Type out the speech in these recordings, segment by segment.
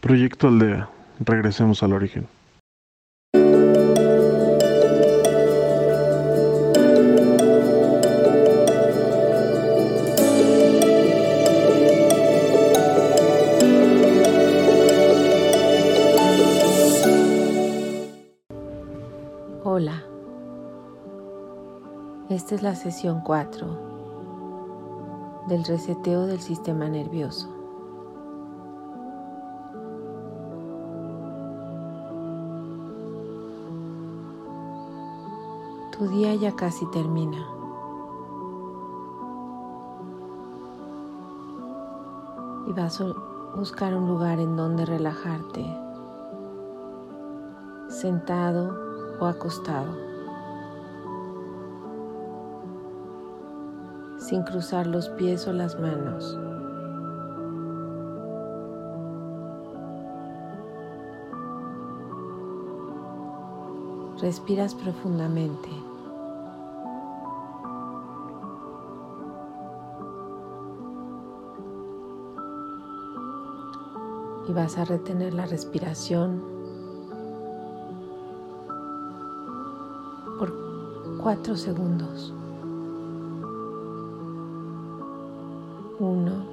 Proyecto Aldea. Regresemos al origen. Hola, esta es la sesión 4 del reseteo del sistema nervioso. Tu día ya casi termina. Y vas a buscar un lugar en donde relajarte, sentado o acostado, sin cruzar los pies o las manos. Respiras profundamente. Y vas a retener la respiración por cuatro segundos. Uno,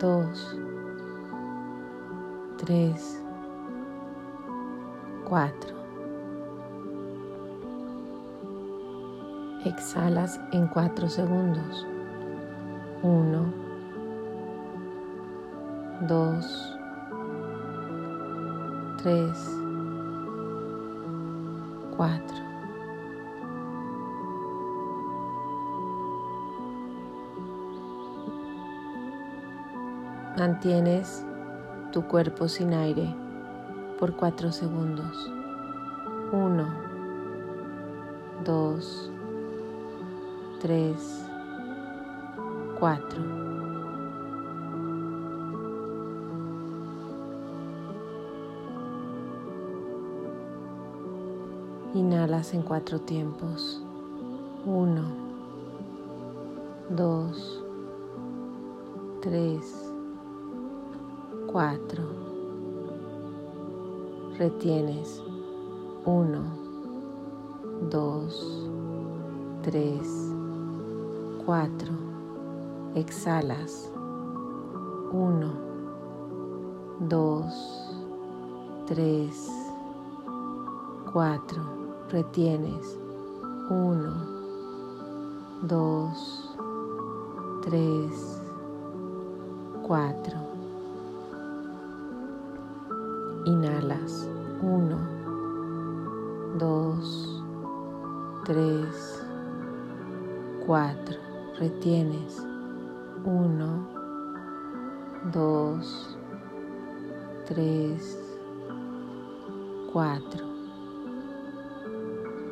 dos, tres, 4. Exhalas en 4 segundos. 1, 2, 3, 4. Mantienes tu cuerpo sin aire por 4 segundos. 1, 2, 3, 4. Inhalas en cuatro tiempos. 1, 2, 3, 4 retienes. 1, 2, 3, 4, exhalas. 1, 2, 3, 4, retienes. 1, 2, 3, 4. Inhalas. 1, 2, 3, 4. Retienes. 1, 2, 3, 4.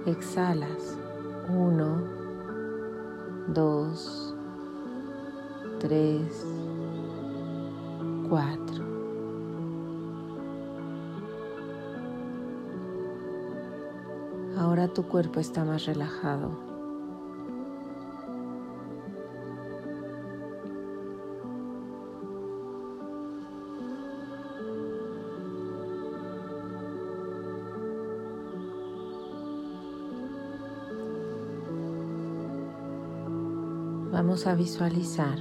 Exhalas 1, 2, 3, 4. Ahora tu cuerpo está más relajado. Vamos a visualizar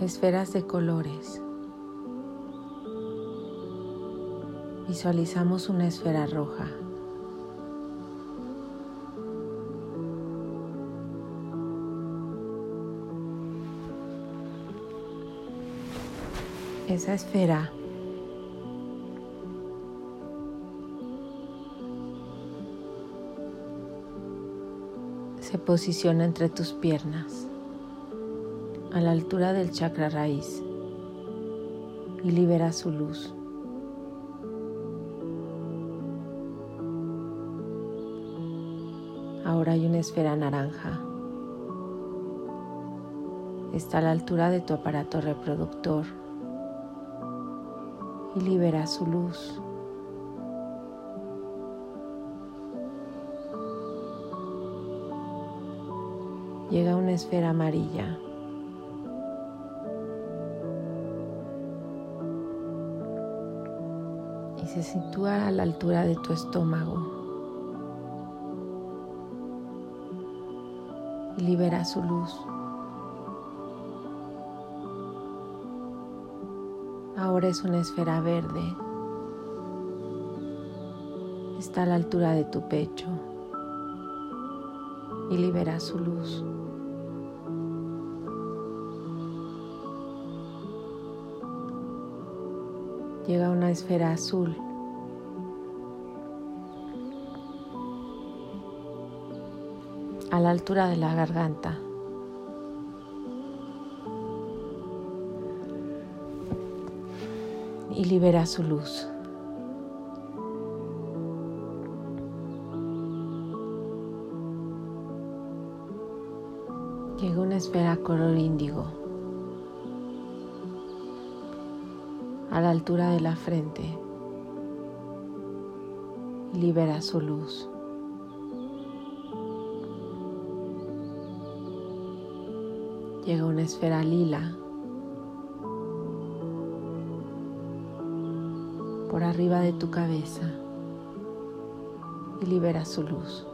esferas de colores. Visualizamos una esfera roja. Esa esfera se posiciona entre tus piernas a la altura del chakra raíz y libera su luz. Ahora hay una esfera naranja. Está a la altura de tu aparato reproductor y libera su luz. Llega una esfera amarilla. Y se sitúa a la altura de tu estómago. Y libera su luz. Ahora es una esfera verde. Está a la altura de tu pecho y libera su luz. Llega una esfera azul. a la altura de la garganta. Y libera su luz. Llega una esfera color índigo a la altura de la frente. Libera su luz. Llega una esfera lila por arriba de tu cabeza y libera su luz.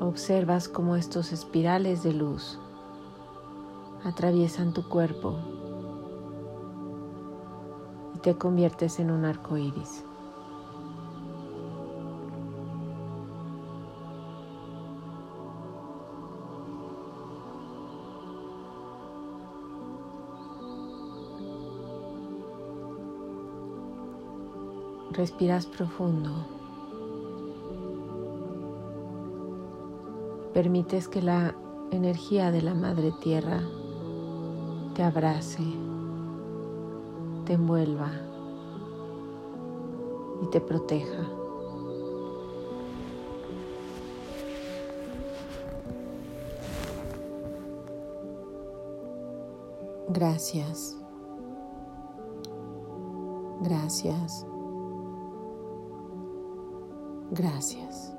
Observas cómo estos espirales de luz atraviesan tu cuerpo y te conviertes en un arco iris. Respiras profundo. Permites que la energía de la Madre Tierra te abrace, te envuelva y te proteja. Gracias. Gracias. Gracias.